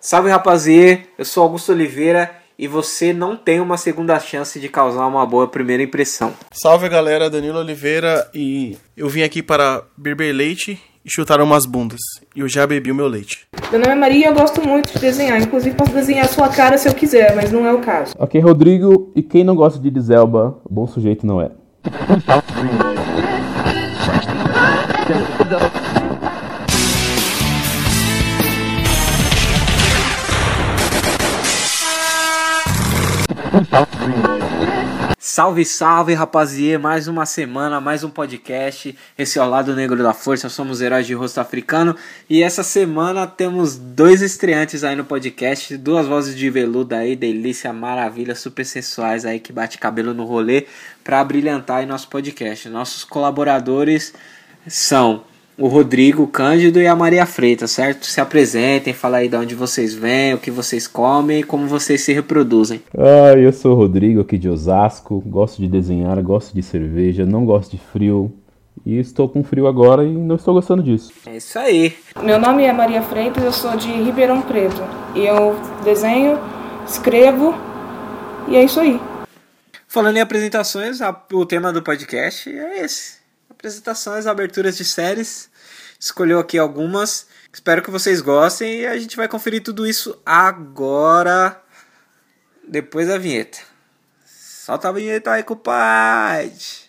Salve rapaziê, eu sou Augusto Oliveira e você não tem uma segunda chance de causar uma boa primeira impressão. Salve galera, Danilo Oliveira e eu vim aqui para beber leite e chutar umas bundas. E eu já bebi o meu leite. Meu nome é Maria e eu gosto muito de desenhar. Inclusive posso desenhar a sua cara se eu quiser, mas não é o caso. Ok, Rodrigo, e quem não gosta de Dizelba, bom sujeito não é. Salve, salve rapaziê, mais uma semana, mais um podcast. Esse é o Lado Negro da Força, somos heróis de rosto africano. E essa semana temos dois estreantes aí no podcast, duas vozes de veludo aí, delícia, maravilha, super sensuais aí que bate cabelo no rolê para brilhantar aí nosso podcast. Nossos colaboradores são o Rodrigo Cândido e a Maria Freitas, certo? Se apresentem, fala aí de onde vocês vêm, o que vocês comem e como vocês se reproduzem. Ah, eu sou o Rodrigo aqui de Osasco, gosto de desenhar, gosto de cerveja, não gosto de frio. E estou com frio agora e não estou gostando disso. É isso aí. Meu nome é Maria Freitas, eu sou de Ribeirão Preto. E eu desenho, escrevo e é isso aí. Falando em apresentações, a- o tema do podcast é esse. Apresentações, aberturas de séries. Escolheu aqui algumas. Espero que vocês gostem e a gente vai conferir tudo isso agora, depois da vinheta. Solta a vinheta aí, compadre.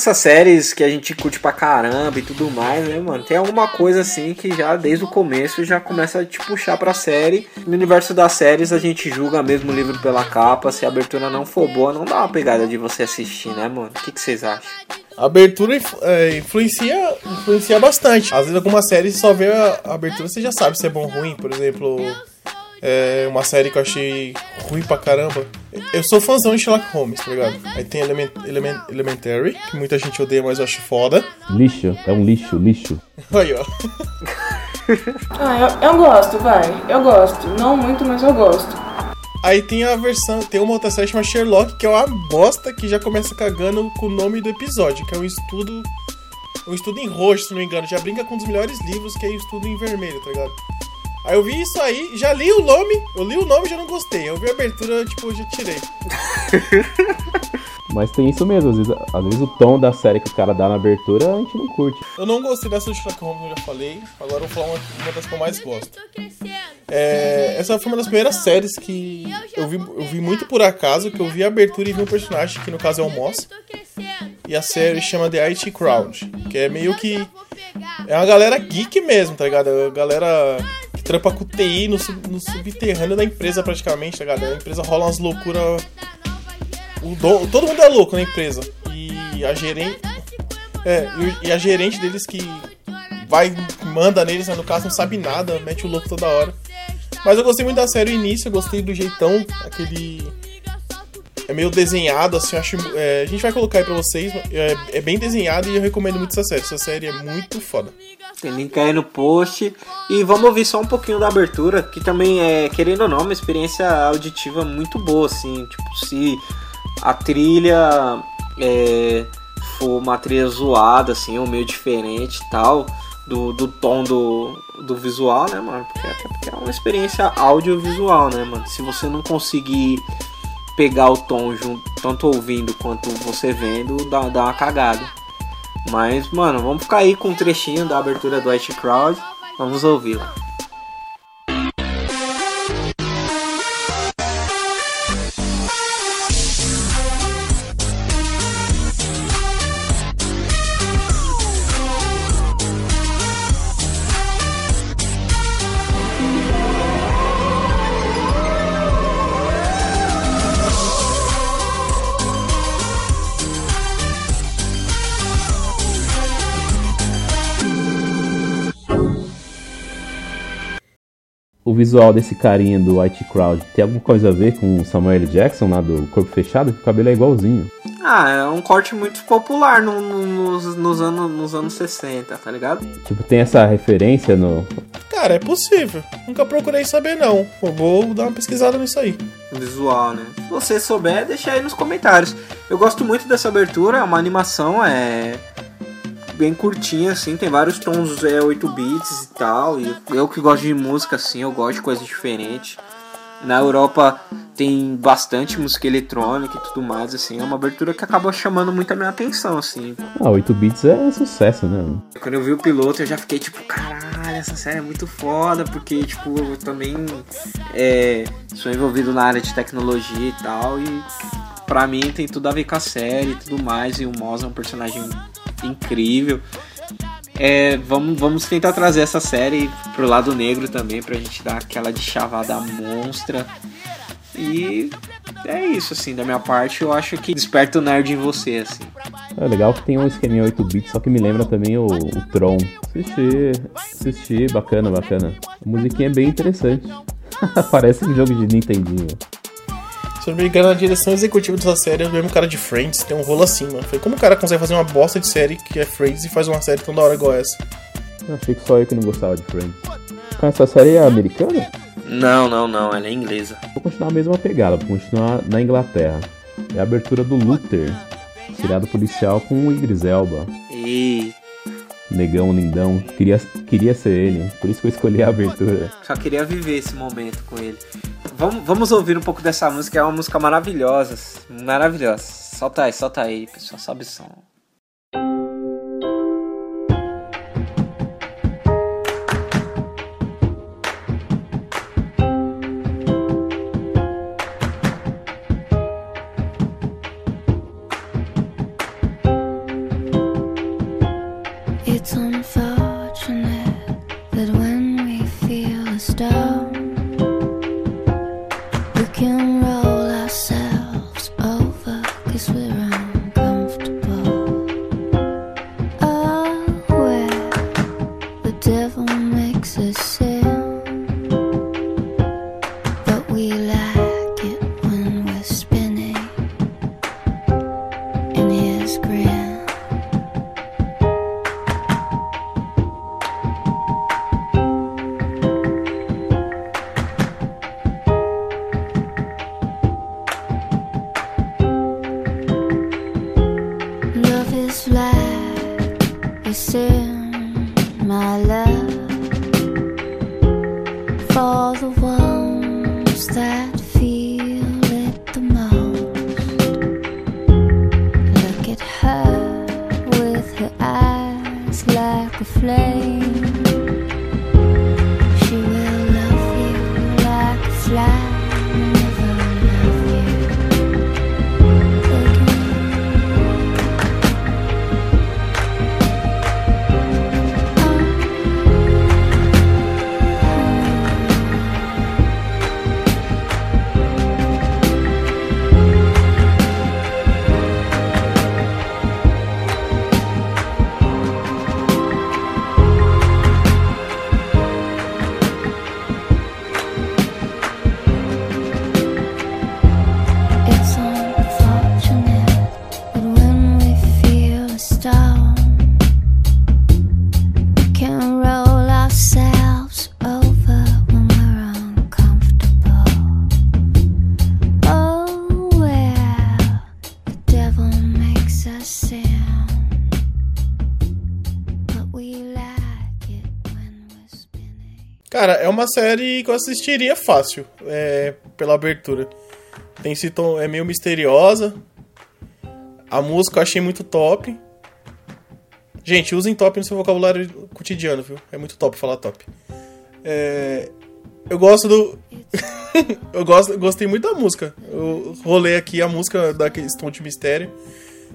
Essas séries que a gente curte pra caramba e tudo mais, né, mano? Tem alguma coisa assim que já desde o começo já começa a te puxar pra série. No universo das séries a gente julga mesmo o livro pela capa. Se a abertura não for boa, não dá uma pegada de você assistir, né, mano? O que, vocês acham? A abertura é, influencia, influencia bastante. Às vezes alguma série você só vê a abertura você já sabe se é bom ou ruim. Por exemplo, é, uma série que eu achei ruim pra caramba. Eu sou fãzão de Sherlock Holmes, tá ligado? Aí tem Element, Element, Elementary, que muita gente odeia, mas eu acho foda. Lixo, é um lixo, lixo. Aí, ó. Ah, eu, eu gosto, vai. Eu gosto. Não muito, mas eu gosto. Aí tem a versão, tem uma outra série chamada Sherlock, que é uma bosta que já começa cagando com o nome do episódio, que é um estudo. Um estudo em roxo, se não me engano. Já brinca com um dos melhores livros, que é o estudo em vermelho, tá ligado? Aí eu vi isso aí, já li o nome, eu li o nome e já não gostei. Eu vi a abertura, tipo, já tirei. Mas tem isso mesmo, às vezes, às vezes o tom da série que o cara dá na abertura a gente não curte. Eu não gostei dessa do Sherlock Holmes, eu já falei. Agora eu vou falar uma, uma das que eu mais gosto. É, essa foi uma das primeiras séries que eu vi, eu vi muito por acaso, que eu vi a abertura e vi um personagem, que no caso é o Moss. E a série chama The IT Crowd, que é meio que. É uma galera geek mesmo, tá ligado? A galera que trampa com TI no, sub- no subterrâneo da empresa praticamente, tá ligado? A empresa rola umas loucuras. Todo mundo é louco na empresa. E a gerente. É, e, e a gerente deles que vai, manda neles, né, no caso não sabe nada, mete o louco toda hora. Mas eu gostei muito da série no início, eu gostei do jeitão, aquele. É meio desenhado, assim, acho. é, a gente vai colocar aí pra vocês, é, é bem desenhado e eu recomendo muito essa série. Essa série é muito foda. Tem link aí no post. E vamos ouvir só um pouquinho da abertura, que também é, querendo ou não, uma experiência auditiva muito boa, assim. Tipo, se a trilha é, for uma trilha zoada, assim, ou meio diferente e tal, do, do tom do, do visual, né, mano? Porque, até porque é uma experiência audiovisual, né, mano? Se você não conseguir pegar o tom junto, tanto ouvindo quanto você vendo, dá, dá uma cagada. Mas, mano, vamos ficar aí com um trechinho da abertura do White Crowd. Vamos ouvi-la. Visual desse carinha do IT Crowd tem alguma coisa a ver com o Samuel L. Jackson lá do Corpo Fechado? Que o cabelo é igualzinho. Ah, é um corte muito popular no, no, nos, nos, anos, nos anos 60, tá ligado? Tipo, tem essa referência no. Cara, é possível. Nunca procurei saber, não. Eu vou dar uma pesquisada nisso aí. Visual, né? Se você souber, deixa aí nos comentários. Eu gosto muito dessa abertura, é uma animação, é bem curtinha, assim, tem vários tons é, 8 bits e tal. E eu que gosto de música, assim, eu gosto de coisas diferentes. Na Europa tem bastante música eletrônica e tudo mais, assim, é uma abertura que acaba chamando muito a minha atenção, assim. Ah, 8 bits é sucesso, né? Quando eu vi o piloto, eu já fiquei tipo, caralho, essa série é muito foda, porque, tipo, eu também é, sou envolvido na área de tecnologia e tal, e pra mim tem tudo a ver com a série e tudo mais, e o Moz é um personagem incrível. É, vamos, vamos tentar trazer essa série pro lado negro também, pra gente dar aquela de chavada monstra. E é isso, assim, da minha parte, eu acho que desperta o nerd em você, assim. É legal que tem um esqueminha 8 bits, só que me lembra também o, o Tron. Assisti, assisti, bacana, bacana. A musiquinha é bem interessante. Parece um jogo de Nintendinho. Se eu não me engano, a direção executiva dessa série é o mesmo cara de Friends, tem um rolo assim, mano. Foi como o cara consegue fazer uma bosta de série que é Friends e faz uma série tão da hora igual essa? Eu achei que só eu que não gostava de Friends. Essa série é americana? Não, não, não, ela é inglesa. Vou continuar a mesma pegada, vou continuar na Inglaterra. É a abertura do Luther, seriado policial com o Idris Elba. E Negão, lindão, queria, queria ser ele, por isso que eu escolhi a abertura. só queria viver esse momento com ele. Vamos, vamos ouvir um pouco dessa música, é uma música maravilhosa, maravilhosa. Solta aí, solta aí, pessoal, sobe o som. Like a flame. Cara, é uma série que eu assistiria fácil, é, pela abertura. Tem esse tom, é meio misteriosa. A música eu achei muito top. Gente, usem top no seu vocabulário cotidiano, viu? É muito top falar top. É, eu gosto do. eu gosto, gostei muito da música. Eu rolei aqui a música daquele tom de mistério.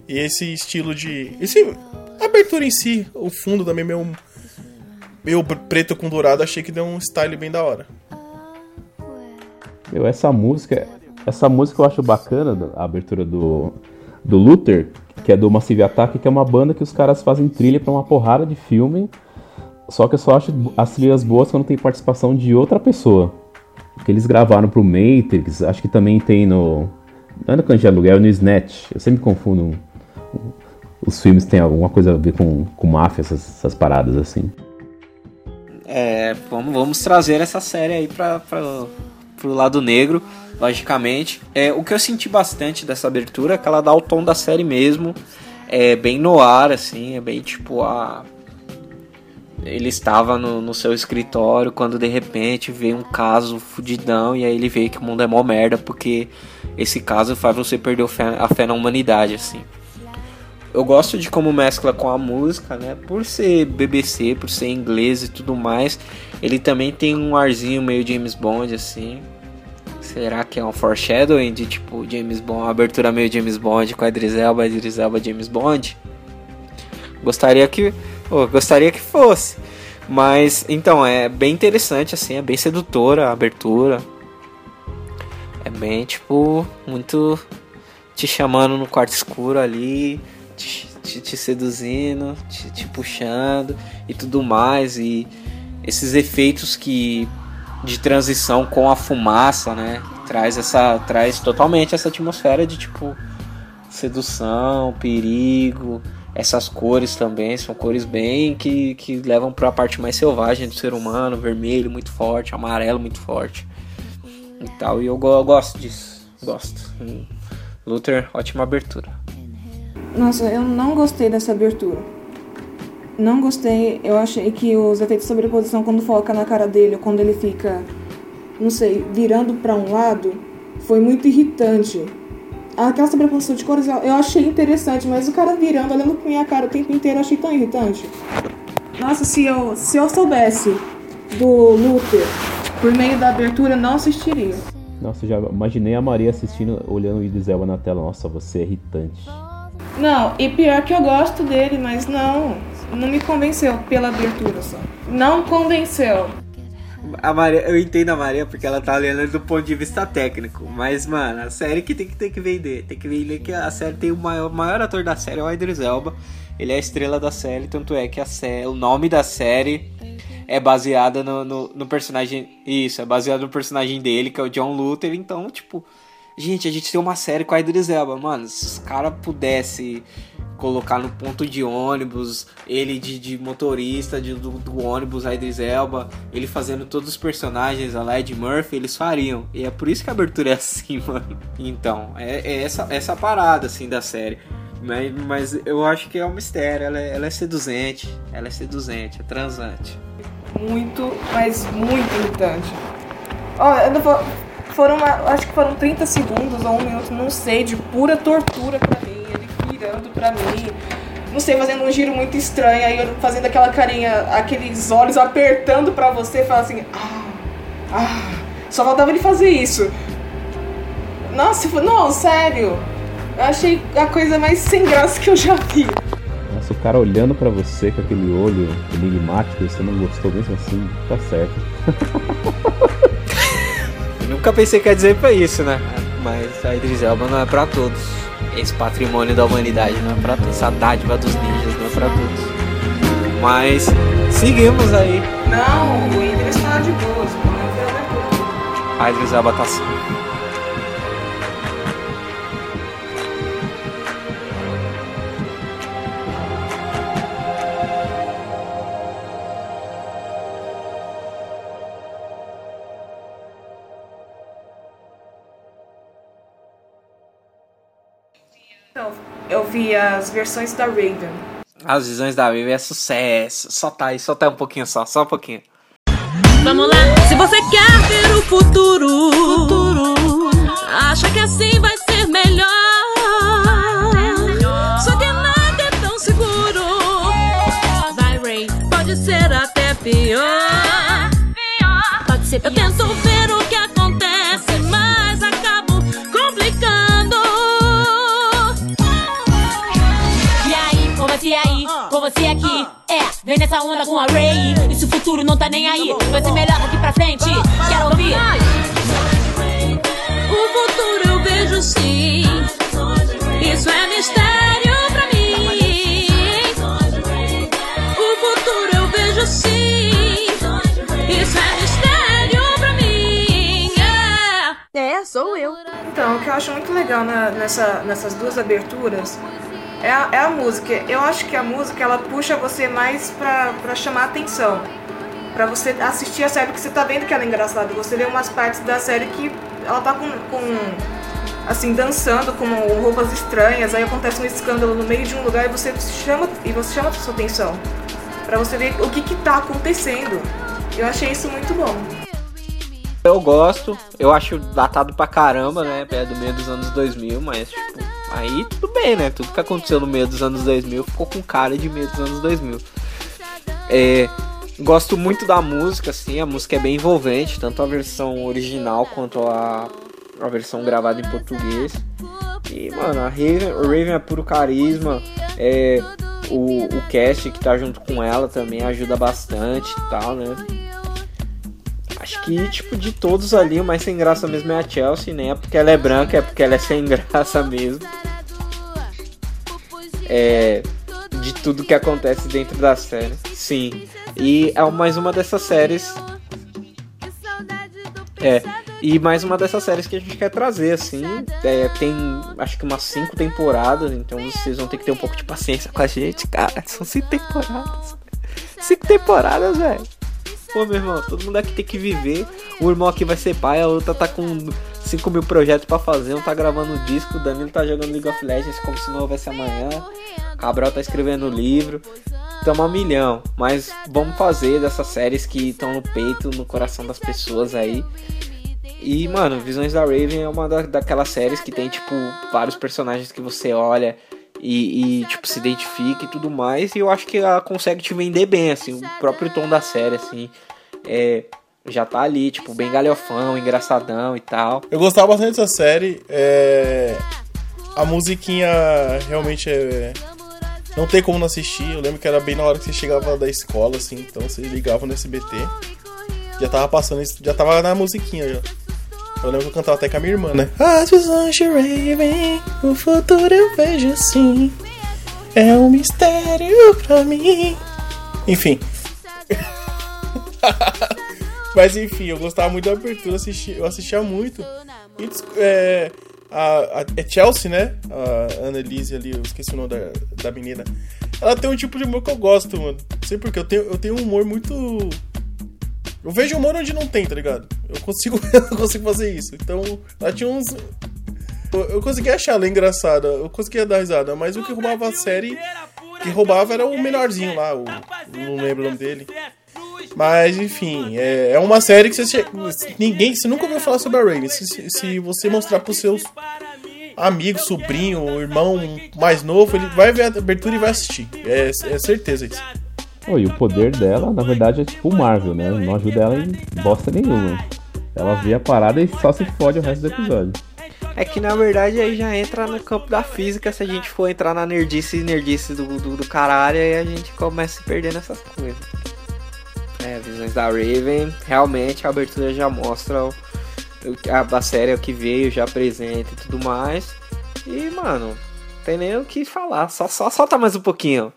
E esse estilo de. Esse, abertura em si, o fundo também meio. Meio preto com dourado, achei que deu um style bem da hora. Meu, essa música, essa música eu acho bacana, a abertura do, do Luther, que é do Massive Attack, que é uma banda que os caras fazem trilha pra uma porrada de filme. Só que eu só acho as trilhas boas quando tem participação de outra pessoa. Que eles gravaram pro Matrix, acho que também tem no. Não é no Cante de Aluguel, é no Snatch. Eu sempre confundo os filmes têm alguma coisa a ver com, com máfia, essas, essas paradas assim. É, vamos, vamos trazer essa série aí pra, pro lado negro, logicamente. É, o que eu senti bastante dessa abertura é que ela dá o tom da série mesmo. É bem no ar, assim, é bem tipo a. Ele estava no, no seu escritório quando de repente veio um caso fudidão e aí ele vê que o mundo é mó merda porque esse caso faz você perder a fé na humanidade, assim eu gosto de como mescla com a música, né? Por ser BBC, por ser inglês e tudo mais, ele também tem um arzinho meio James Bond, assim. Será que é um foreshadowing de tipo James Bond, abertura meio James Bond com a Idris Elba, Idris Elba James Bond? Gostaria que, oh, gostaria que fosse. Mas então é bem interessante assim, é bem sedutora a abertura. É bem tipo muito te chamando no quarto escuro ali, te, te, te seduzindo, te, te, puxando e tudo mais. E esses efeitos que de transição com a fumaça, né? Traz essa. Traz totalmente essa atmosfera de tipo sedução, perigo. Essas cores também são cores bem que, que levam para a parte mais selvagem do ser humano, vermelho muito forte, amarelo muito forte e tal. E eu, eu gosto disso, gosto. Luther, ótima abertura. Nossa, eu não gostei dessa abertura. Não gostei. Eu achei que os efeitos de sobreposição, quando foca na cara dele, ou quando ele fica, não sei, virando para um lado, foi muito irritante. Aquela sobreposição de cores eu achei interessante, mas o cara virando, olhando pra minha cara o tempo inteiro, eu achei tão irritante. Nossa, se eu, se eu soubesse do Luther por meio da abertura, não assistiria. Nossa, já imaginei a Maria assistindo, olhando o Idris Elba na tela. Nossa, você é irritante. Não, e pior que eu gosto dele, mas não. Não me convenceu pela abertura só. Não convenceu. A Maria, eu entendo a Maria porque ela tá olhando do ponto de vista técnico. Mas, mano, a série que tem que, tem que vender. Tem que vender que a série tem o maior, maior ator da série, é o Idris Elba. Ele é a estrela da série, tanto é que a série, o nome da série é baseada no, no, no personagem. Isso, é baseado no personagem dele, que é o John Luther. Então, tipo, Gente, a gente tem uma série com a Idris Elba, mano. Se os caras pudessem colocar no ponto de ônibus, ele de, de motorista de, do, do, ônibus, a Idris Elba, ele fazendo todos os personagens, a Led Murphy, eles fariam. E é por isso que a abertura é assim, mano. Então, é, é essa, essa parada, assim, da série. Mas, mas eu acho que é um mistério, ela é, ela é seduzente, ela é seduzente, é transante. Muito, mas muito irritante. Ó, eu não vou foram, acho que foram 30 segundos ou um minuto, não sei, de pura tortura pra mim. Ele virando pra mim. Não sei, fazendo um giro muito estranho, aí fazendo aquela carinha, aqueles olhos apertando pra você falar assim, ah, ah. Só faltava ele fazer isso. Nossa, não, sério. Eu achei a coisa mais sem graça que eu já vi. Nossa, o cara olhando para você com aquele olho enigmático, você não gostou mesmo assim, tá certo. Nunca pensei que ia dizer pra isso, né? Mas a Idris Elba não é pra todos. Esse patrimônio da humanidade não é pra todos. Essa dádiva dos ninjas não é pra todos. Mas seguimos aí. Não, o Idris tá de boas. A Idris Elba tá assim. As versões da Raven. As visões da Raven é sucesso. Só tá aí, só tá um pouquinho só, só um pouquinho. Vamos lá, se você quer ver o futuro, futuro acha que assim vai ser melhor. Só que nada é tão seguro. Vai, Ray, pode ser até pior. Pode ser pior. Eu tento você aí, com você aqui. É, vem nessa onda com a Ray. Isso futuro não tá nem aí. Vai ser melhor daqui pra frente. Quero ouvir. O futuro eu vejo sim. Isso é mistério pra mim. O futuro eu vejo sim. Isso é mistério pra mim. É, é sou eu. Então, o que eu acho muito legal na, nessa, nessas duas aberturas é a, é a música. Eu acho que a música ela puxa você mais pra, pra chamar atenção. Pra você assistir a série, porque você tá vendo que ela é engraçada. Você vê umas partes da série que ela tá com. com assim, dançando com roupas estranhas, aí acontece um escândalo no meio de um lugar e você chama, e você chama a sua atenção. Pra você ver o que que tá acontecendo. Eu achei isso muito bom. Eu gosto, eu acho datado pra caramba, né? É do meio dos anos 2000, mas, tipo, aí tudo bem, né? Tudo que aconteceu no meio dos anos 2000 ficou com cara de meio dos anos 2000. É, gosto muito da música, assim, a música é bem envolvente, tanto a versão original quanto a, a versão gravada em português. E, mano, a Raven, o Raven é puro carisma, é, o, o cast que tá junto com ela também ajuda bastante e tal, né? Acho que, tipo, de todos ali, o mais sem graça mesmo é a Chelsea, né? Porque ela é branca, é porque ela é sem graça mesmo. É. De tudo que acontece dentro da série. Sim. E é mais uma dessas séries. É. E mais uma dessas séries que a gente quer trazer, assim. É, tem acho que umas cinco temporadas, então vocês vão ter que ter um pouco de paciência com a gente, cara. São cinco temporadas. Cinco temporadas, velho. Pô, meu irmão, todo mundo aqui tem que viver. O irmão aqui vai ser pai, a outra tá com 5 mil projetos pra fazer, um tá gravando um disco, o Danilo tá jogando League of Legends como se não houvesse amanhã. Cabral tá escrevendo livro. Tamo a milhão, mas vamos fazer dessas séries que estão no peito, no coração das pessoas aí. E, mano, Visões da Raven é uma da, daquelas séries que tem, tipo, vários personagens que você olha e, e, tipo, se identifica e tudo mais. E eu acho que ela consegue te vender bem, assim, o próprio tom da série, assim, é, já tá ali, tipo, bem galhofão, engraçadão e tal. Eu gostava bastante dessa série. é, A musiquinha realmente é. Não tem como não assistir. Eu lembro que era bem na hora que você chegava da escola, assim, então você ligava no SBT. Já tava passando isso, já tava na musiquinha já. Eu lembro que eu cantava até com a minha irmã, né? As visões de Raven, o futuro eu vejo assim. É um mistério pra mim. Enfim. Mas enfim, eu gostava muito da abertura, eu assistia, eu assistia muito. E, é, a, a- é Chelsea, né? A Annelise ali, eu esqueci o nome da, da menina. Ela tem um tipo de humor que eu gosto, mano. Não sei porque, eu tenho, eu tenho um humor muito. Eu vejo humor onde não tem, tá ligado? Eu consigo, eu consigo fazer isso. Então, ela tinha uns. Eu, eu conseguia achar ela engraçada, eu conseguia dar risada, mas o que roubava a série, que roubava era o melhorzinho lá, o, não lembro o nome dele. Mas enfim, é, é uma série que você ninguém, você nunca ouviu falar sobre a Raven. Se, se- se você mostrar pros seus amigos, sobrinho, irmão mais novo, ele vai ver a abertura e vai assistir. É, é certeza isso. Oh, e o poder dela, na verdade, é tipo o Marvel, né? Não ajuda ela em bosta nenhuma. Ela vê a parada e só se fode o resto do episódio. É que na verdade aí já entra no campo da física se a gente for entrar na nerdice e nerdice do, do, do caralho, aí a gente começa a se perder nessas coisas. É, Visões da Raven, realmente a abertura já mostra o, a, a série o que veio, já apresenta e tudo mais. E, mano, tem nem o que falar, só, só solta mais um pouquinho.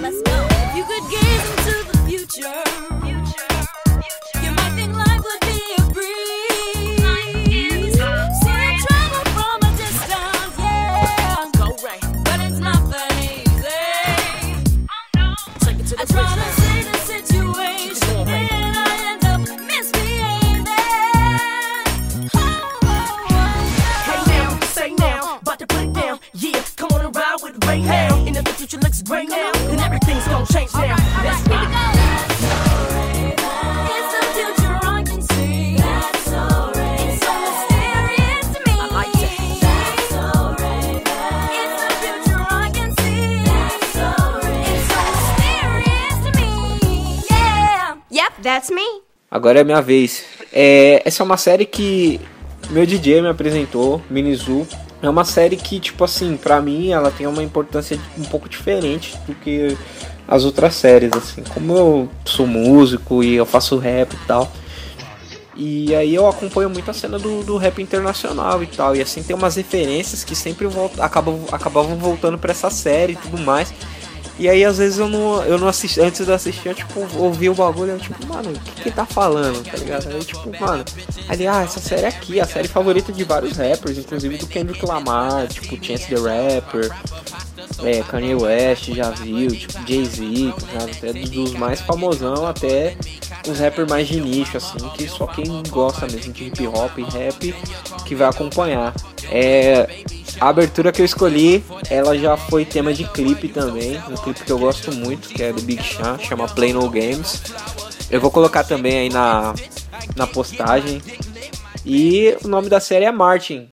Let's go. You could gaze into the future, the future looks great now, then everything's gonna change now. Let's get it. It's the future I can see. That's so It's so mysterious to me. I like that. That's so It's the future I can see. That's so It's so mysterious to me. Yeah. Yep, that's me. Agora é a minha vez. É, essa é uma série que meu DJ me apresentou, Minizu. É uma série que, tipo assim, pra mim ela tem uma importância um pouco diferente do que as outras séries, assim. Como eu sou músico e eu faço rap e tal. E aí eu acompanho muito a cena do, do rap internacional e tal. E assim tem umas referências que sempre volta, acabam, acabavam voltando pra essa série e tudo mais. E aí, às vezes, eu não, eu não assisti, antes de assistir, eu, tipo, ouvi o bagulho, eu, tipo, mano, o que que tá falando, tá ligado? Aí, tipo, mano, ali, ah, essa série aqui, a série favorita de vários rappers, inclusive do Kendrick Lamar, tipo, Chance the Rapper, é, Kanye West, já viu, tipo, Jay-Z, até dos mais famosão até os rappers mais de nicho, assim, que só quem gosta mesmo de hip hop e rap que vai acompanhar. É, a abertura que eu escolhi, ela já foi tema de clipe também, um clipe que eu gosto muito, que é do Big Sean, chama Play No Games. Eu vou colocar também aí na, na postagem. E o nome da série é Martin.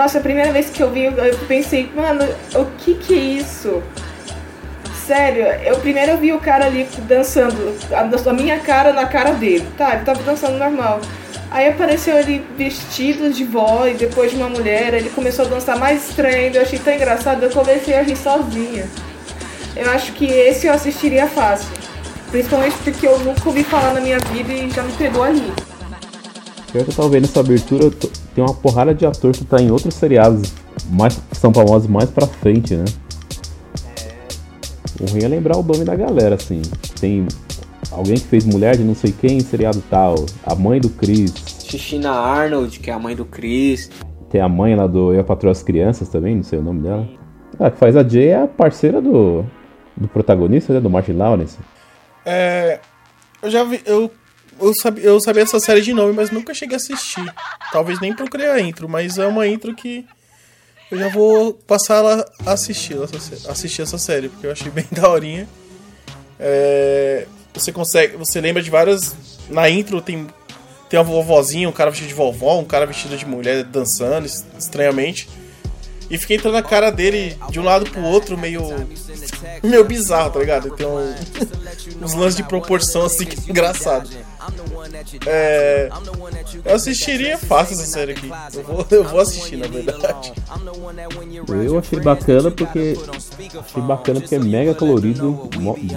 Nossa, a primeira vez que eu vi, eu pensei, mano, o que que é isso? Sério, eu primeiro eu vi o cara ali dançando, a, a minha cara na cara dele. Tá, ele tava dançando normal. Aí apareceu ele vestido de vó e depois de uma mulher, ele começou a dançar mais estranho eu achei tão engraçado, eu comecei a rir sozinha. Eu acho que esse eu assistiria fácil. Principalmente porque eu nunca ouvi falar na minha vida e já me pegou ali. Pior que eu tava vendo essa abertura, t- tem uma porrada de ator que tá em outros seriados mais que são famosos mais pra frente, né? O ruim é lembrar o nome da galera, assim. Tem alguém que fez mulher de não sei quem em seriado tal, a mãe do Chris, Xixina Arnold, que é a mãe do Chris. tem a mãe lá do Eu Patrulho as Crianças também, não sei o nome dela. Ah, que faz a Jay é a parceira do, do protagonista, né? Do Martin Lawrence. É, eu já vi. Eu, eu, sabia, eu sabia essa série de nome, mas nunca cheguei a assistir. Talvez nem procurei a intro, mas é uma intro que eu já vou passar a assistir, assistir essa série, porque eu achei bem daorinha. É, você consegue. Você lembra de várias. Na intro tem. Tem uma vovozinha, um cara vestido de vovó, um cara vestido de mulher dançando es- estranhamente. E fiquei entrando na cara dele de um lado pro outro, meio. meio bizarro, tá ligado? Tem uns lances de proporção assim que é engraçado. É, eu assistiria fácil essa série aqui. Eu vou, eu vou assistir, na verdade. Eu achei bacana porque. Achei bacana porque é mega colorido,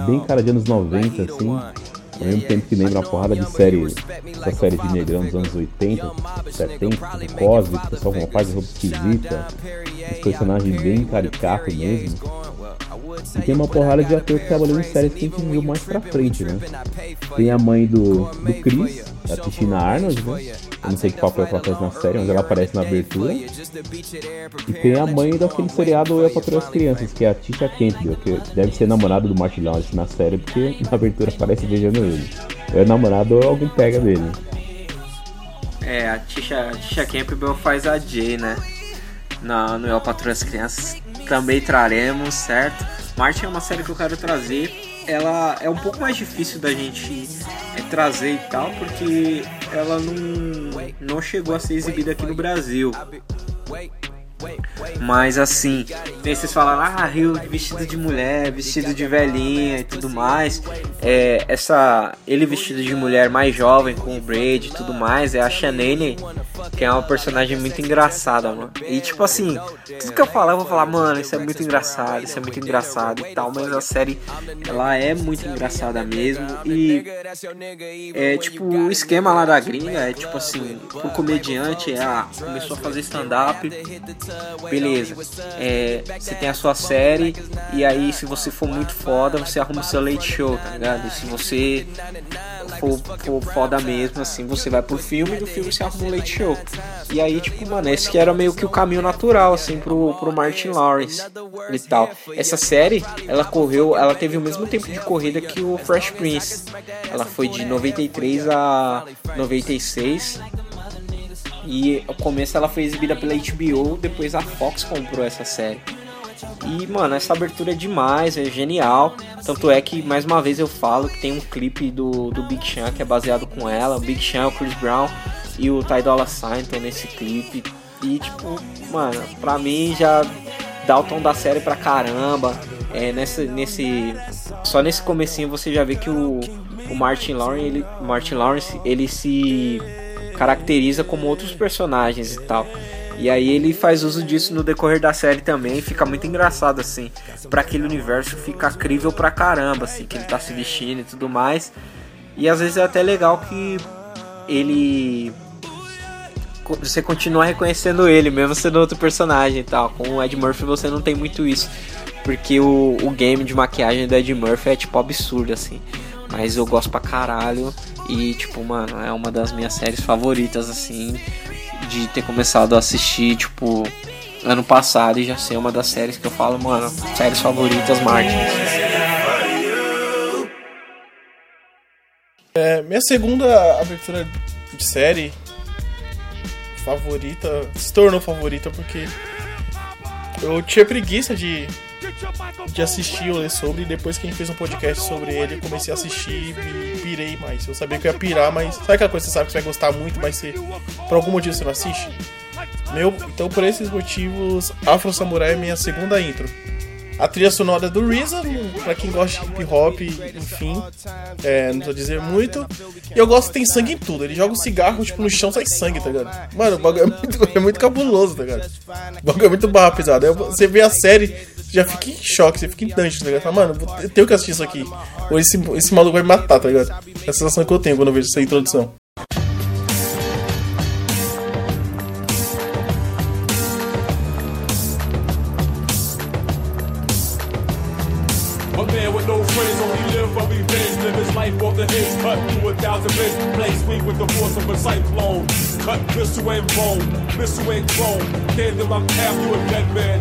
bem cara de anos 90, assim. Ao mesmo tempo que lembra uma porrada de série. Essa série de negrão dos anos 80, 70, do Cosby, o pessoal com uma parte de roupa esquisita. Os personagens bem caricatos mesmo. E tem uma porrada de ator que trabalhou em séries que a gente viu mais pra frente, né? Tem a mãe do, do Chris, a Christina Arnold, né? Eu não sei que papel ela faz na série, mas ela aparece na abertura. E tem a mãe daquele seriado Eu Patrulho as Crianças, que é a Tisha Campbell, que deve ser namorada do Martin Lawrence na série, porque na abertura aparece beijando ele. Ou é namorado ou alguém pega dele. É, a Tisha, a Tisha Campbell faz a Jay, né? Na, no Eu Patrulho as Crianças. Também traremos, certo? Martin é uma série que eu quero trazer. Ela é um pouco mais difícil da gente é, trazer e tal, porque ela não, não chegou a ser exibida aqui no Brasil. Mas assim, vocês falaram, ah, Rio vestido de mulher, vestido de velhinha e tudo mais. É, essa, ele vestido de mulher mais jovem, com o braid e tudo mais, é a Shanae, que é uma personagem muito engraçada, mano. E tipo assim, tudo que eu falar, eu vou falar, mano, isso é muito engraçado, isso é muito engraçado e tal, mas a série, ela é muito engraçada mesmo. E é tipo, o esquema lá da gringa é tipo assim, o comediante é, começou a fazer stand-up, beleza. É, você tem a sua série, e aí se você for muito foda, você arruma o seu late show, tá ligado? E se você for, for foda mesmo, assim, você vai pro filme e do filme você arruma um late show. E aí, tipo, mano, esse que era meio que o caminho natural, assim, pro, pro Martin Lawrence e tal. Essa série, ela correu, ela teve o mesmo tempo de corrida que o Fresh Prince. Ela foi de 93 a 96. E no começo ela foi exibida pela HBO, depois a Fox comprou essa série. E, mano, essa abertura é demais, é genial. Tanto é que, mais uma vez, eu falo que tem um clipe do, do Big Sean que é baseado com ela. O Big Sean, o Chris Brown e o Ty Dolla Sign estão nesse clipe. E, tipo, mano, pra mim já dá o tom da série pra caramba. É, nessa, nesse, só nesse comecinho você já vê que o, o Martin Lawrence, ele, Martin Lawrence, ele se caracteriza como outros personagens e tal. E aí ele faz uso disso no decorrer da série também, fica muito engraçado assim. Para aquele universo fica crível pra caramba assim, que ele tá se vestindo e tudo mais. E às vezes é até legal que ele você continua reconhecendo ele, mesmo sendo outro personagem e tal. Com o Ed Murphy você não tem muito isso. Porque o, o game de maquiagem do Ed Murphy é tipo absurdo, assim. Mas eu gosto pra caralho. E tipo, mano, é uma das minhas séries favoritas, assim. De ter começado a assistir, tipo, ano passado e já ser uma das séries que eu falo, mano, séries favoritas, Martin. É, minha segunda abertura de série favorita se tornou favorita porque eu tinha preguiça de, de assistir ou ler sobre e depois que a gente fez um podcast sobre ele comecei a assistir e pirei mais. Eu sabia que eu ia pirar, mas sabe aquela coisa que você sabe que você vai gostar muito, mas você, por algum motivo você não assiste? Meu, então por esses motivos, Afro Samurai é minha segunda intro. A trilha sonora do RZA, pra quem gosta de hip hop, enfim, é, não tô dizer muito. E eu gosto que tem sangue em tudo. Ele joga um cigarro, tipo, no chão sai sangue, tá ligado? Mano, o bagulho é muito, é muito cabuloso, tá ligado? O bagulho é muito barra pesado. Você vê a série, já fica em choque, você fica em dungeon, tá ligado? Fala, Mano, eu tenho que assistir isso aqui. Ou esse, esse maluco vai me matar, tá ligado? É a sensação que eu tenho quando eu vejo essa introdução. Cut missile and bone, missile and. Gave them my path to a dead man.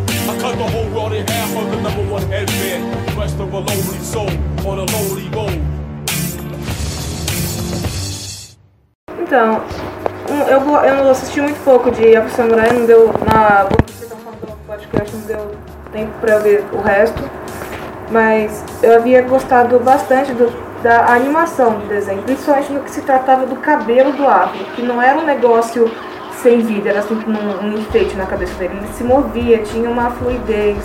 Então, eu, eu assisti muito pouco de Afro Samurai, não deu. Na do podcast, não deu tempo pra eu ver o resto. Mas eu havia gostado bastante do- da animação do desenho, principalmente no que se tratava do cabelo do Afro, que não era um negócio sem vida, era assim um, um enfeite na cabeça dele. Ele se movia, tinha uma fluidez.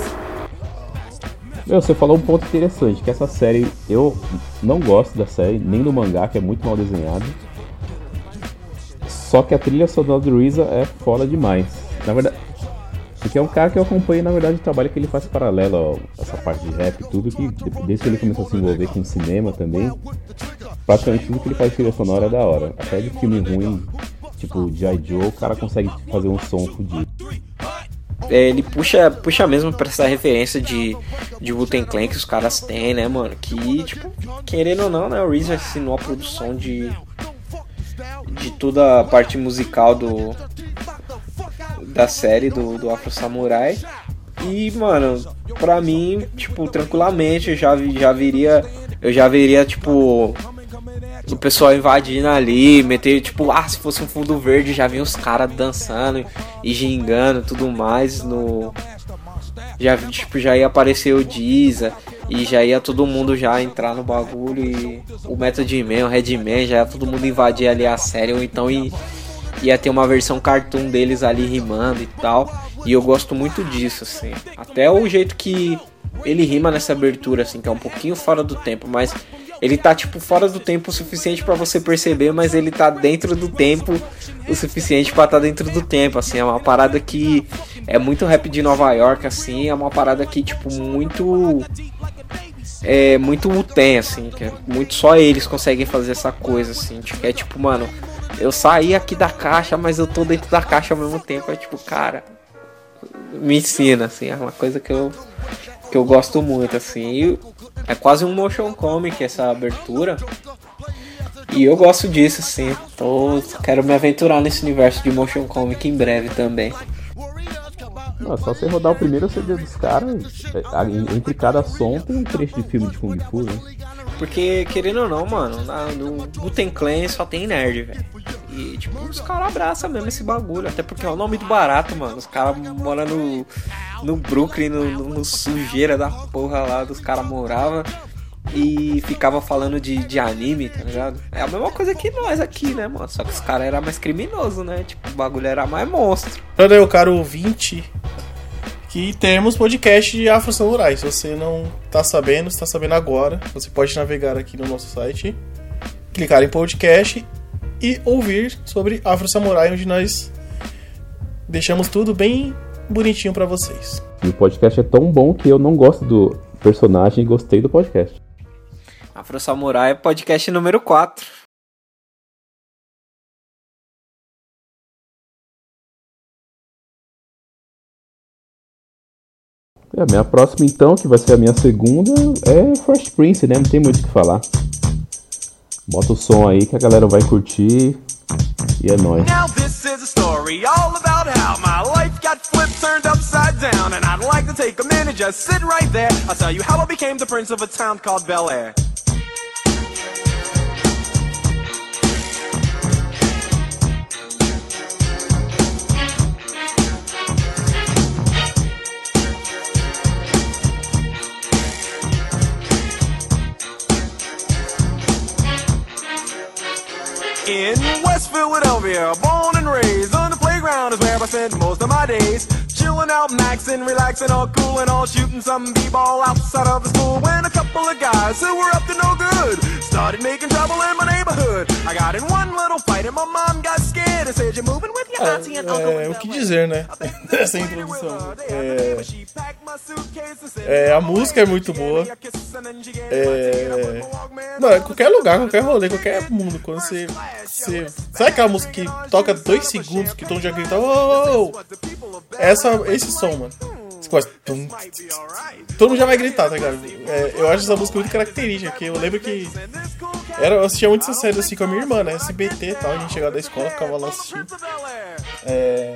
Meu, você falou um ponto interessante, que essa série, eu não gosto da série, nem do mangá, que é muito mal desenhado. Só que a trilha sonora do RZA é foda demais. Na verdade, porque é um cara que eu acompanho, na verdade, o trabalho que ele faz paralelo, ó, essa parte de rap e tudo, que desde que ele começou a se envolver com cinema também, praticamente tudo que ele faz de trilha sonora é da hora. Até de filme ruim, tipo G.I. Joe, o cara consegue fazer um som fodido. É, ele puxa, puxa mesmo pra essa referência de, de Wu-Tang Clan que os caras têm, né, mano? Que, tipo, querendo ou não, né, o Reese assinou a produção de, de toda a parte musical do da série do, do Afro Samurai. E, mano, pra mim, tipo, tranquilamente, eu já, já viria. Eu já veria, tipo. O pessoal invadindo ali, meter, tipo, ah, se fosse um fundo verde, já vinha os caras dançando e gingando tudo mais no. Já, tipo, já ia aparecer o Diza e já ia todo mundo já entrar no bagulho e o Method Man, o Redman, já ia todo mundo invadir ali a série, ou então i- ia ter uma versão cartoon deles ali rimando e tal. E eu gosto muito disso, assim. Até o jeito que ele rima nessa abertura, assim, que é um pouquinho fora do tempo, mas ele tá, tipo, fora do tempo o suficiente pra você perceber, mas ele tá dentro do tempo o suficiente pra estar tá dentro do tempo, assim. É uma parada que é muito rap de Nova York, assim. É uma parada que, tipo, muito. É muito Wu-Tang, assim. Que é muito só eles conseguem fazer essa coisa, assim. Tipo, é tipo, mano, eu saí aqui da caixa, mas eu tô dentro da caixa ao mesmo tempo. É tipo, cara, me ensina, assim. É uma coisa que eu que eu gosto muito, assim. E é quase um motion comic essa abertura. E eu gosto disso, assim. Tô, quero me aventurar nesse universo de motion comic em breve também. Não, é só você rodar o primeiro CD dos caras, é, entre cada som tem um trecho de filme de Kung Fu, né? Porque, querendo ou não, mano, na, no Guten Clan só tem nerd, velho. E, tipo, os caras abraçam mesmo esse bagulho. Até porque é o nome do barato, mano. Os caras moram no, no Brooklyn, no, no- no sujeira da porra lá dos caras moravam. E ficava falando de, de anime, tá ligado? É a mesma coisa que nós aqui, né, mano? Só que os caras eram mais criminosos, né? Tipo, o bagulho era mais monstro. Então, daí, o cara ouvinte, que temos podcast de Afro Samurai. Se você não tá sabendo, está sabendo agora, você pode navegar aqui no nosso site, clicar em podcast e ouvir sobre Afro Samurai, onde nós deixamos tudo bem bonitinho pra vocês. E o podcast é tão bom que eu não gosto do personagem e gostei do podcast. Afro Samurai, podcast número 4. E a minha próxima, então, que vai ser a minha segunda, é Fresh Prince, né? Não tem muito o que falar. Bota o som aí que a galera vai curtir. E é nóis. Now this is a story all about how my life got flipped, turned upside down, and I'd like to take a minute, just sit right there. I'll tell you how I became the prince of a town called Bel Air. In West Philadelphia, born and raised on the playground is where I spent most of my days. Chilling out, maxing, relaxing, all cool and all shooting some b-ball outside of the school. When a couple of guys who were up to no good started making trouble in my neighborhood. I got in one little fight and my mom got scared and said, "You're moving with your auntie and uncle." É, o que Bel Air." dizer, né? Dessa introdução. É, é, a música é muito boa. É, não, qualquer lugar, qualquer rolê, qualquer mundo, quando você. você sabe aquela música que toca dois segundos que mundo já grita, "Oh, oh, oh"? Essa, esse som, mano. Você começa, todo mundo já vai gritar, tá ligado? É, eu acho essa música muito característica, porque eu lembro que era, eu assistia muito essa série assim com a minha irmã, né? SBT e tal, a gente chegava da escola, ficava lá assistindo. É,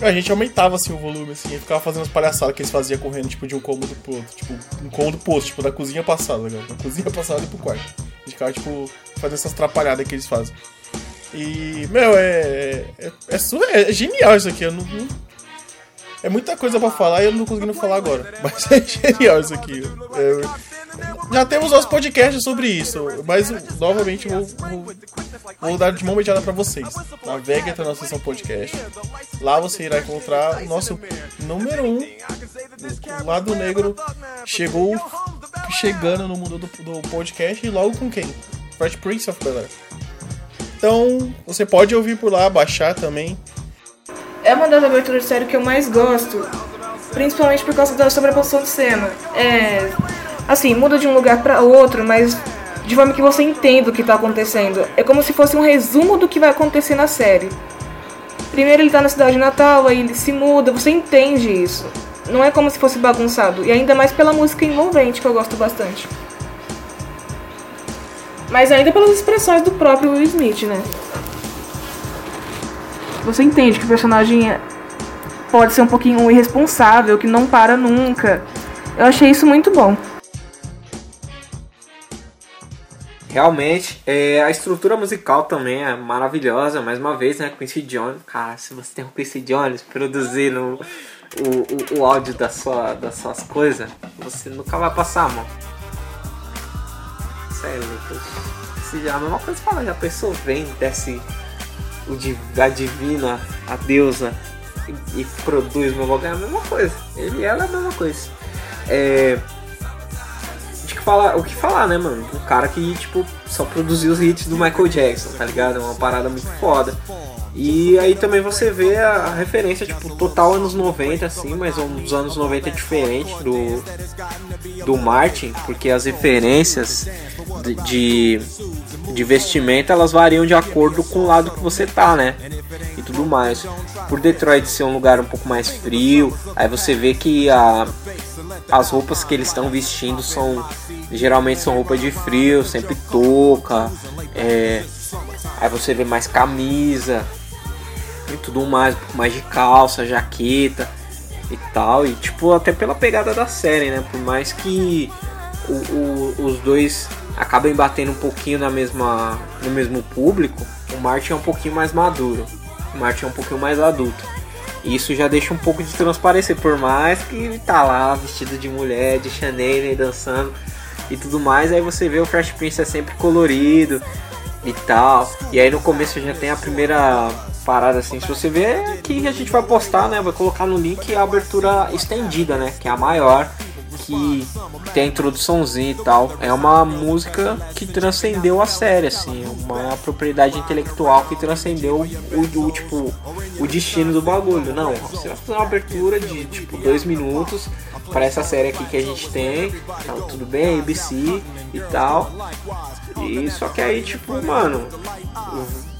a gente aumentava assim o volume, assim, e ficava fazendo as palhaçadas que eles faziam correndo, tipo, de um cômodo pro outro. Tipo, um cômodo pro outro, tipo, da cozinha passada, tá ligado? Da cozinha passada pro quarto. A gente ficava, tipo, fazendo essas atrapalhadas que eles fazem. E, meu, é. É, é, surre- é genial isso aqui. Eu não, não- é muita coisa pra falar e eu não tô conseguindo falar agora. Mas é genial isso aqui. É, já temos nosso podcast sobre isso, mas novamente vou, vou, vou dar de mão beijada pra vocês. Navegue até a nossa sessão podcast. Lá você irá encontrar o nosso número um, o lado negro chegou chegando no mundo do, do podcast e logo com quem? Fresh Prince of Bel Air. Então você pode ouvir por lá, baixar também. É uma das aberturas de série que eu mais gosto, principalmente por causa da sobreposição de cena. É, assim, muda de um lugar pra outro, mas de forma que você entenda o que tá acontecendo. É como se fosse um resumo do que vai acontecer na série. Primeiro ele tá na cidade natal, aí ele se muda, você entende isso. Não é como se fosse bagunçado, e ainda mais pela música envolvente, que eu gosto bastante. Mas ainda pelas expressões do próprio Will Smith, né? Você entende que o personagem é- pode ser um pouquinho irresponsável, que não para nunca. Eu achei isso muito bom. Realmente, é, a estrutura musical também é maravilhosa, mais uma vez, né? Quincy Jones. Cara, se você tem o Quincy Jones produzindo o, o, o áudio da sua, das suas coisas, você nunca vai passar mão. Sério, Lucas. Se a mesma coisa fala, já pensou, vem, desce a divina, a deusa, e, e produz meu bagulho, é a mesma coisa. Ele e ela é a mesma coisa. É, de que falar, o que falar, né, mano? Um cara que, tipo, só produziu os hits do Michael Jackson, tá ligado? É uma parada muito foda. E aí também você vê a, a referência, tipo, total anos 90, assim, mas os anos 90 é diferente do, do Martin, porque as referências de, de, de vestimenta elas variam de acordo com o lado que você tá, né? E tudo mais. Por Detroit ser um lugar um pouco mais frio, aí você vê que a, as roupas que eles estão vestindo são geralmente são roupas de frio, sempre touca, é, aí você vê mais camisa e tudo mais, um pouco mais de calça, jaqueta e tal, e tipo até pela pegada da série, né? Por mais que o- o- os dois acabem batendo um pouquinho na mesma, no mesmo público, o Martin é um pouquinho mais maduro, o Martin é um pouquinho mais adulto. Isso já deixa um pouco de transparecer, por mais que tá lá vestido de mulher, de Chanel, dançando e tudo mais. Aí você vê o Fresh Prince é sempre colorido e tal. E aí no começo já tem a primeira parada assim. Se você ver aqui a gente vai postar, né? Vai colocar no link a abertura estendida, né? Que é a maior. Que tem a introduçãozinha e tal. É uma música que transcendeu a série, assim. Uma propriedade intelectual que transcendeu o, o tipo o destino do bagulho. Não, você vai fazer uma abertura de tipo dois minutos para essa série aqui que a gente tem. Tá tudo bem, ABC e tal. E só que aí, tipo, mano.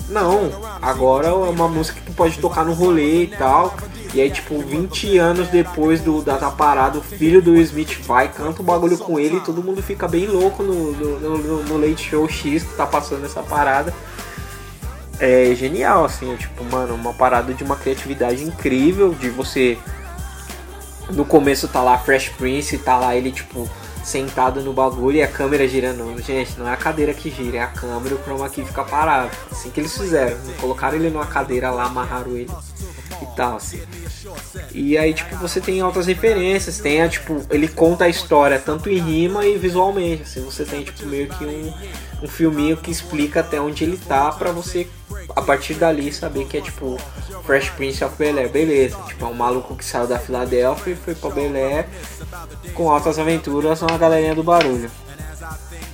Não, agora é uma música que pode tocar no rolê e tal. E aí, tipo, 20 anos depois do, da, da parada, o filho do Smith vai, canta o bagulho com ele e todo mundo fica bem louco no, no, no, no Late Show X que tá passando essa parada. É genial, assim, tipo, mano, uma parada de uma criatividade incrível, de você. No começo tá lá Fresh Prince, tá lá ele, tipo, sentado no bagulho e a câmera girando. Gente, não é a cadeira que gira, é a câmera e o chroma key fica parado. Assim que eles fizeram. Colocaram ele numa cadeira lá, amarraram ele tal, assim. E aí, tipo, você tem altas referências, tem a, tipo, ele conta a história tanto em rima e visualmente, assim, você tem, tipo, meio que um, um filminho que explica até onde ele tá pra você, a partir dali, saber que é, tipo, Fresh Prince of Bel-Air, beleza, tipo, é um maluco que saiu da Filadélfia e foi pra Bel-Air com altas aventuras uma galerinha do barulho.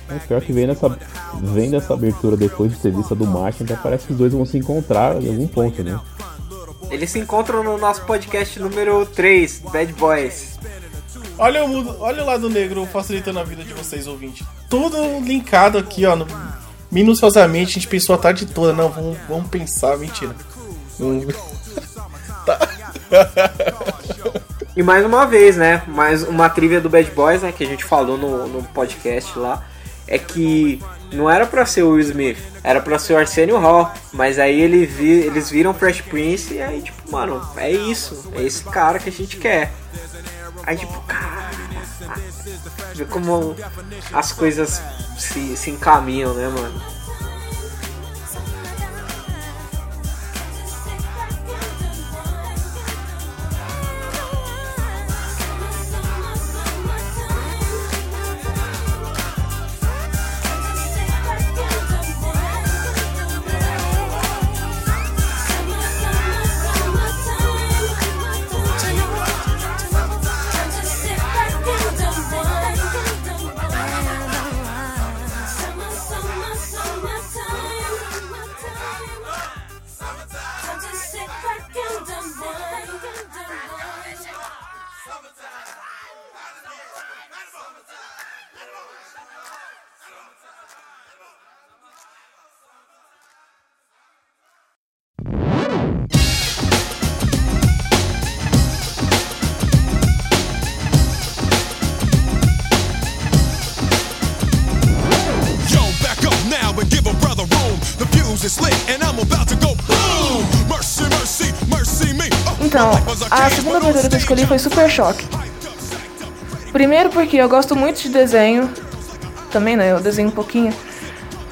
É pior que vendo essa, vendo essa abertura depois de ter visto a do Martin, até parece que os dois vão se encontrar em algum ponto, né? Eles se encontram no nosso podcast número 3, Bad Boys. Olha o, mundo- olha o lado negro facilitando a vida de vocês, ouvintes. Tudo linkado aqui, ó. no- minuciosamente, a gente pensou a tarde toda. Não, vamos, vamos pensar, mentira. Hum. E mais uma vez, né? Mais uma trivia do Bad Boys, né? Que a gente falou no, no podcast lá. É que não era pra ser o Will Smith, era pra ser o Arsenio Hall. Mas aí ele vi, eles viram Fresh Prince e aí, tipo, mano, é isso. É esse cara que a gente quer. Aí, tipo, cara. Vê como as coisas se, se encaminham, né, mano? Escolhi foi Super Choque. Primeiro porque eu gosto muito de desenho. Também, né? Eu desenho um pouquinho.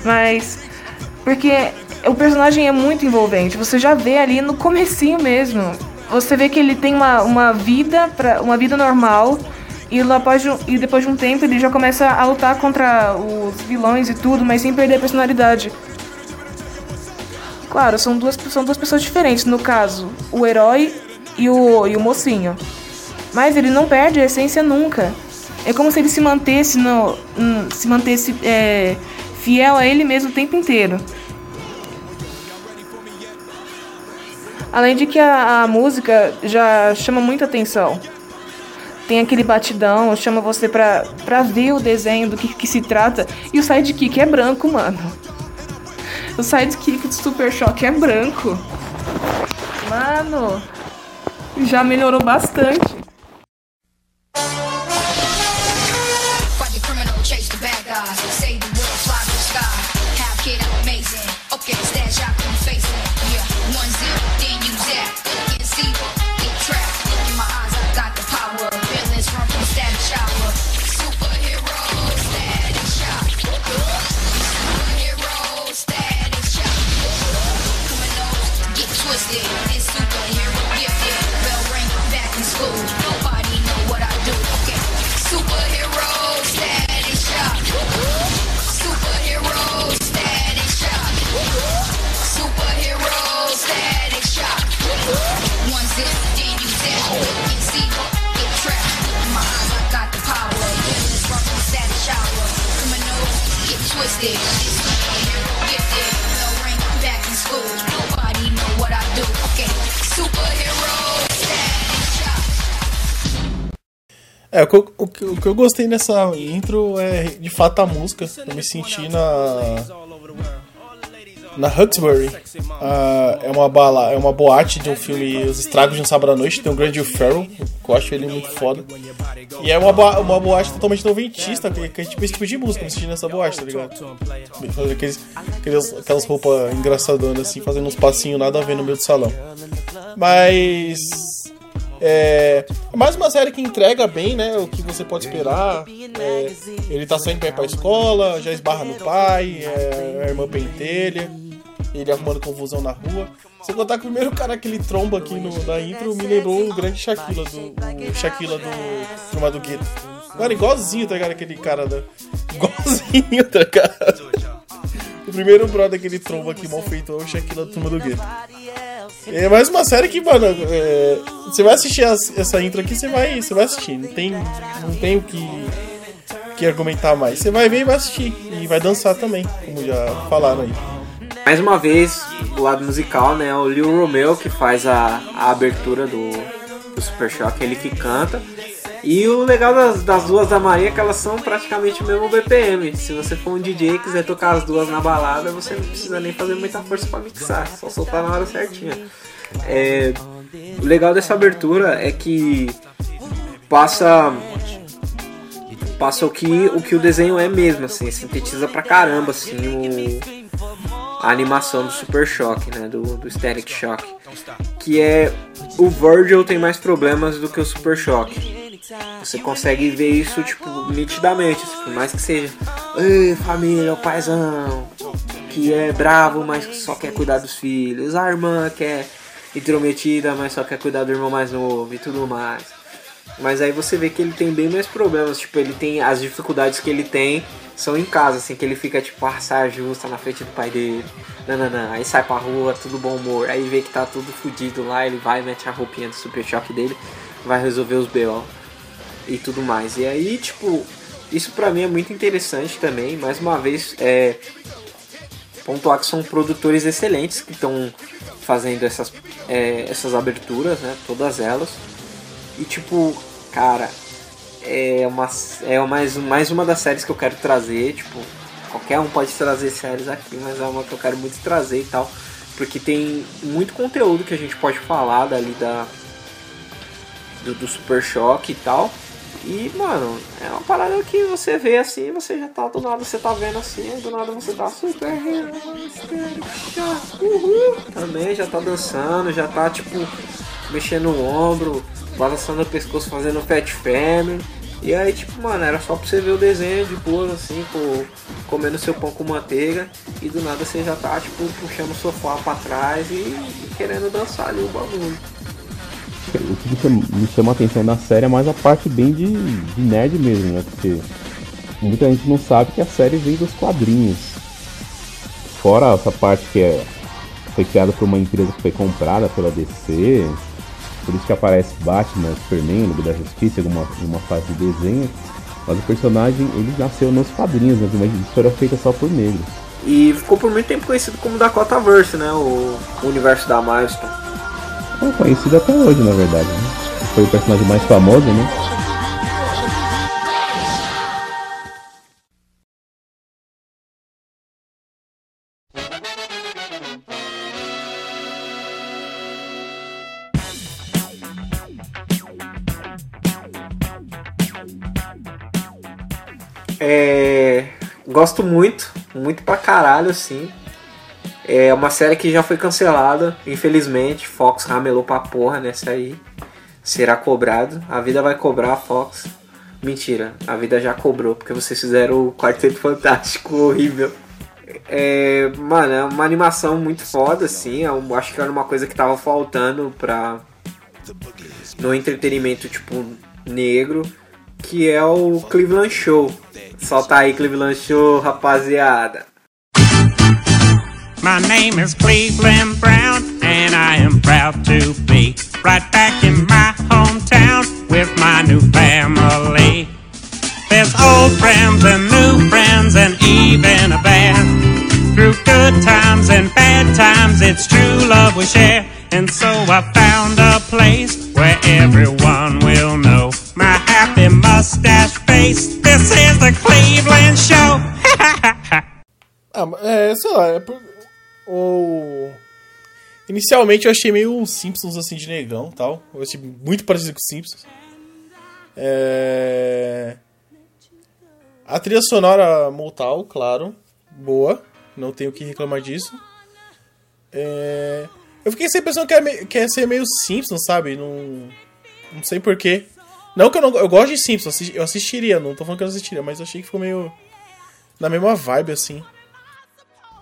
Mas porque o personagem é muito envolvente. Você já vê ali no comecinho mesmo. Você vê que ele tem uma, uma vida pra, uma vida normal. E, após de e depois de um tempo ele já começa a lutar contra os vilões e tudo, mas sem perder a personalidade. Claro, são duas, são duas pessoas diferentes, no caso, o herói e o, e o mocinho. Mas ele não perde a essência nunca. É como se ele se mantesse no. se mantesse é, fiel a ele mesmo o tempo inteiro. Além de que a, a música já chama muita atenção. Tem aquele batidão, chama você pra, pra ver o desenho do que, que se trata. E o sidekick é branco, mano. O sidekick do Super Choque é branco. Mano, já melhorou bastante. É, o que, eu, o, que, eu gostei nessa intro é de fato a música. Eu me senti na. Na Huxbury. Ah, é, uma bala, é uma boate de um filme Os Estragos de um Sábado à Noite. Tem o grande Will Ferrell, que eu acho ele muito foda. E é uma, uma boate totalmente noventista, que, que é tipo esse tipo de música, me senti nessa boate, tá ligado? Aqueles, aqueles, aquelas roupas engraçadonas assim, fazendo uns passinhos nada a ver no meio do salão. Mas. É, é mais uma série que entrega bem, né? O que você pode esperar. É, ele tá saindo pra ir pra escola, já esbarra no pai, é, a irmã pentelha, ele arrumando confusão na rua. Sem contar que o primeiro cara que ele tromba aqui no, na intro me lembrou o grande Shaquila do. O Shaquila do Turma do Gueto. Mano, igualzinho, tá ligado? Aquele cara da. Igualzinho, tá ligado? O primeiro brother que ele tromba aqui mal feito é o Shaquila do Turma do Gueto. É mais uma série que, mano, é, você vai assistir as- essa intro aqui, você vai, você vai assistir. Não tem, não tem o que, que argumentar mais. Você vai ver e vai assistir. E vai dançar também, como já falaram aí. Mais uma vez, do lado musical, né? O Lil Romeo que faz a, a abertura do, do Super Choque, ele que canta. E o legal das, das duas da Maria é que elas são praticamente o mesmo BPM. Se você for um DJ e quiser tocar as duas na balada, você não precisa nem fazer muita força pra mixar, só soltar na hora certinha. É, o legal dessa abertura é que passa passa o que o que o desenho é mesmo, assim, sintetiza pra caramba assim o a animação do Super Choque, né, do, do Static Shock, que é o Virgil tem mais problemas do que o Super Choque. Você consegue ver isso tipo nitidamente, assim, por mais que seja, ei família, o paizão, que é bravo, mas que só quer cuidar dos filhos, a irmã que é intrometida, mas só quer cuidar do irmão mais novo e tudo mais. Mas aí você vê que ele tem bem mais problemas, tipo, ele tem as dificuldades que ele tem são em casa, assim, que ele fica tipo, ah, saia justa na frente do pai dele, nananã, aí sai pra rua, tudo bom humor, aí vê que tá tudo fudido lá, ele vai, mete a roupinha do super choque dele, vai resolver os BO e tudo mais. E aí, tipo, isso pra mim é muito interessante também, mais uma vez, é pontuar que são produtores excelentes que estão fazendo essas, é, essas aberturas, né, todas elas. E tipo, cara, é uma é mais, mais uma das séries que eu quero trazer, tipo, qualquer um pode trazer séries aqui, mas é uma que eu quero muito trazer e tal, porque tem muito conteúdo que a gente pode falar dali da do, do Super Choque e tal. E, mano, é uma parada que você vê assim, você já tá do nada, você tá vendo assim, do nada você tá super uhul, também já tá dançando, já tá tipo mexendo o ombro, balançando o pescoço, fazendo fat family. E aí, tipo, mano, era só pra você ver o desenho de boa, assim, com, comendo seu pão com manteiga. E do nada você já tá, tipo, puxando o sofá pra trás e, e querendo dançar ali o bagulho. O que me chama, a atenção da série é mais a parte bem de, de nerd mesmo, né? Porque muita gente não sabe que a série vem dos quadrinhos. Fora essa parte que é, foi criada por uma empresa que foi comprada pela DC, por isso que aparece Batman, Superman, Liga da Justiça, em uma fase de desenho. Mas o personagem, ele nasceu nos quadrinhos, né? Uma história feita só por negros. E ficou por muito tempo conhecido como Dakota Verse, né? O, o universo da Milestone. É conhecido até hoje, na verdade. Né? Foi o personagem mais famoso, né? É, gosto muito, muito pra caralho, assim. É uma série que já foi cancelada, infelizmente. Fox ramelou pra porra nessa aí. Será cobrado. A vida vai cobrar a Fox. Mentira, a vida já cobrou, porque vocês fizeram o Quarteto Fantástico horrível. É, mano, é uma animação muito foda, assim. Eu acho que era uma coisa que tava faltando pra, no entretenimento tipo negro, que é o Cleveland Show. Solta aí Cleveland Show, rapaziada. My name is Cleveland Brown, and I am proud to be right back in my hometown with my new family. There's old friends and new friends, and even a band. Through good times and bad times, it's true love we share. And so I found a place where everyone will know my happy mustache face. This is the Cleveland Show. Mas, é, sei lá, é. O... Inicialmente eu achei meio Simpsons assim de negão tal. Eu achei muito parecido com Simpsons. É... A trilha sonora mortal, claro, boa. Não tenho o que reclamar disso. É... Eu fiquei sem a impressão que é, me... que é ser meio Simpsons, sabe? Não, não sei porquê. Não que eu não. Eu gosto de Simpsons, eu assistiria, não tô falando que eu assistiria, mas eu achei que ficou meio. Na mesma vibe, assim.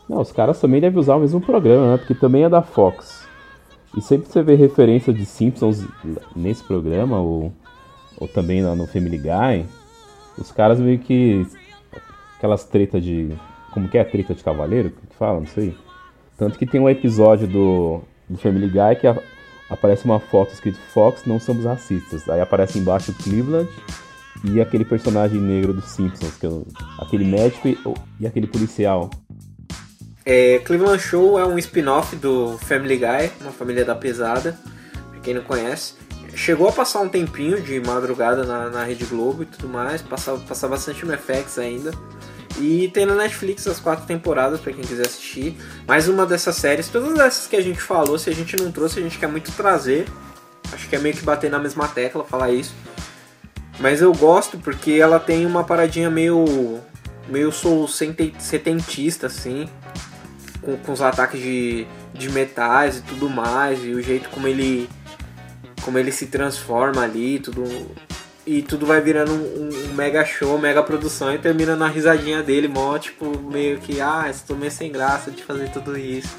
Não, os caras também devem usar o mesmo programa, né? Porque também é da Fox. E sempre você vê referência de Simpsons nesse programa, ou, ou também lá no Family Guy, os caras meio que. Aquelas tretas de. Como que é? Treta de cavaleiro? Que fala? Não sei. Tanto que tem um episódio do, do Family Guy que a- aparece uma foto escrito Fox, não somos racistas. Aí aparece embaixo Cleveland e aquele personagem negro dos Simpsons, que é o- aquele médico e, e aquele policial. É, Cleveland Show é um spin-off do Family Guy, uma família da pesada, pra quem não conhece. Chegou a passar um tempinho de madrugada na, na Rede Globo e tudo mais, passava, passava bastante no FX ainda. E tem na Netflix as quatro temporadas pra quem quiser assistir. Mais uma dessas séries, todas essas que a gente falou, se a gente não trouxe, a gente quer muito trazer. Acho que é meio que bater na mesma tecla falar isso. Mas eu gosto porque ela tem uma paradinha meio. meio sente- setentista, assim com, com os ataques de, de metais e tudo mais, e o jeito como ele como ele se transforma ali, tudo e tudo vai virando um, um mega show, mega produção e termina na risadinha dele, mó tipo meio que ah, estou meio sem graça de fazer tudo isso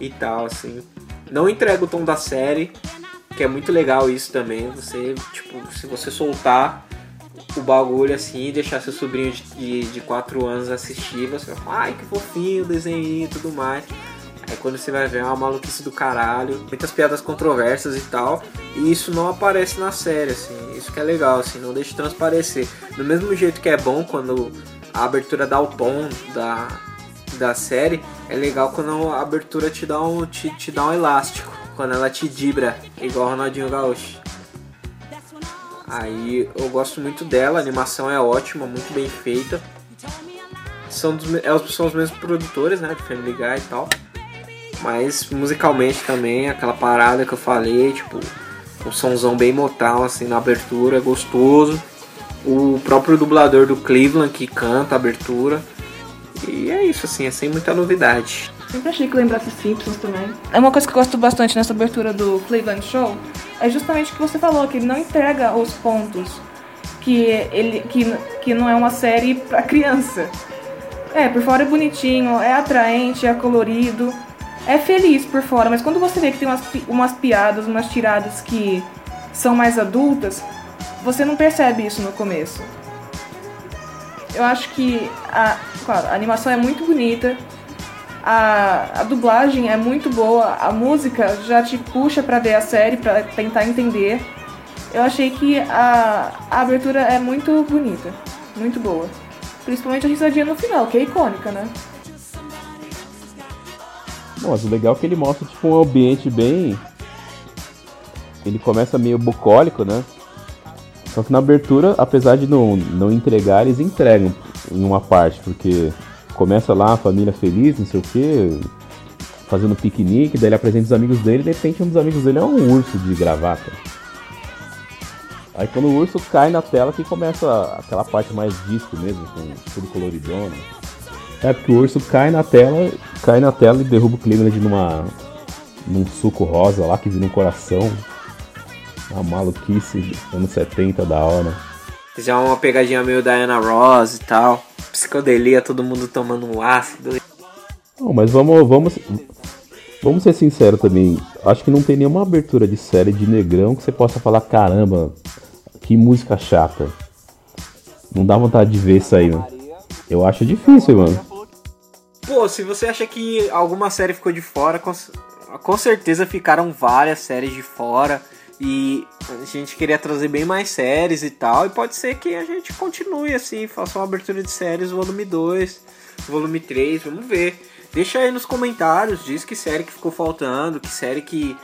e tal, assim. Não entrega o tom da série, que é muito legal isso também, você tipo, se você soltar o bagulho assim deixar seu sobrinho de, de 4 anos assistir, você vai falar, ai que fofinho, desenho e tudo mais. Aí quando você vai ver é uma maluquice do caralho, muitas piadas controversas e tal, e isso não aparece na série, assim, isso que é legal, assim, não deixa transparecer. Do mesmo jeito que é bom quando a abertura dá o tom da, da série, é legal quando a abertura te dá um, te, te dá um elástico, quando ela te dibra, igual o Ronaldinho Gaúcho. Aí eu gosto muito dela, a animação é ótima, muito bem feita. São, dos, é, os- são os mesmos produtores, né, do Family Guy e tal. Mas musicalmente também, aquela parada que eu falei, tipo, um somzão bem motal assim na abertura, é gostoso. O próprio dublador do Cleveland que canta a abertura. E é isso, assim, é sem muita novidade. Sempre achei que lembrasse Simpsons também. É uma coisa que eu gosto bastante nessa abertura do Cleveland Show. É justamente o que você falou, que ele não entrega os pontos. Que ele que, que não é uma série pra criança. É, por fora é bonitinho, é atraente, é colorido, é feliz por fora, mas quando você vê que tem umas, umas piadas, umas tiradas que são mais adultas, você não percebe isso no começo. Eu acho que a, claro, a animação é muito bonita, a, a dublagem é muito boa, a música já te puxa pra ver a série, pra tentar entender. Eu achei que a, a abertura é muito bonita, muito boa. Principalmente a risadinha no final, que é icônica, né? Mas o legal é que ele mostra tipo um ambiente bem. Ele começa meio bucólico, né? Só que na abertura, apesar de não, não entregar, eles entregam em uma parte, porque começa lá a família feliz, não sei o que, fazendo piquenique, daí ele apresenta os amigos dele, e de repente um dos amigos dele é um urso de gravata. Aí quando o urso cai na tela que começa aquela parte mais disco mesmo, com tudo coloridona. É porque o urso cai na tela, cai na tela e derruba o Cleveland numa num suco rosa lá que vira um coração. Uma maluquice anos 70 da hora. Já uma pegadinha meio Diana Ross e tal. Psicodelia, todo mundo tomando um ácido. Não, mas vamos, vamos, vamos ser sinceros também. acho que não tem nenhuma abertura de série de negrão que você possa falar, caramba, que música chata. Não dá vontade de ver isso aí, mano. Eu acho difícil, mano. Pô, se você acha que alguma série ficou de fora, com, com certeza ficaram várias séries de fora. E a gente queria trazer bem mais séries e tal. E pode ser que a gente continue assim, faça uma abertura de séries, volume 2, volume 3, vamos ver. Deixa aí nos comentários, diz que série que ficou faltando, que série que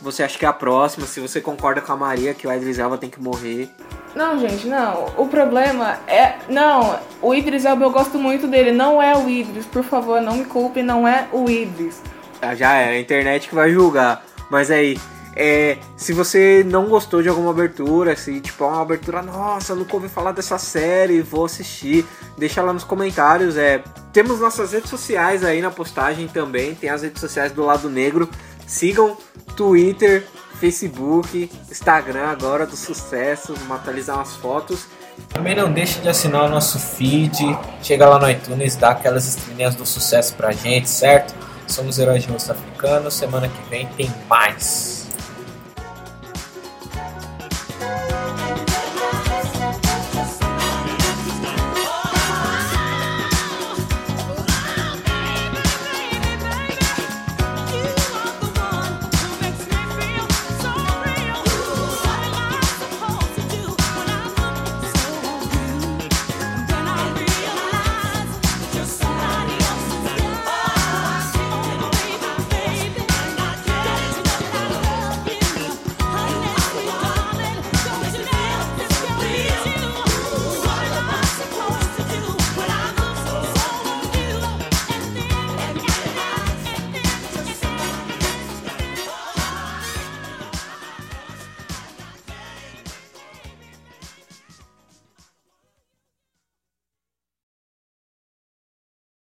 você acha que é a próxima, se você concorda com a Maria que o Idris Elba tem que morrer. Não, gente, não. O problema é. Não, o Idris Elba eu gosto muito dele. Não é o Idris, por favor, não me culpe, não é o Idris. Ah, já é, a internet que vai julgar. Mas aí, é, se você não gostou de alguma abertura, se tipo é uma abertura, nossa, nunca ouvi falar dessa série, vou assistir, deixa lá nos comentários. É, temos nossas redes sociais aí na postagem também, tem as redes sociais do lado negro. Sigam Twitter, Facebook, Instagram agora do sucesso, vamos atualizar umas fotos. Também não deixe de assinar o nosso feed, chega lá no iTunes, dá aquelas estrelinhas do sucesso pra gente, certo? Somos Heróis de Rosto Africano, semana que vem tem mais.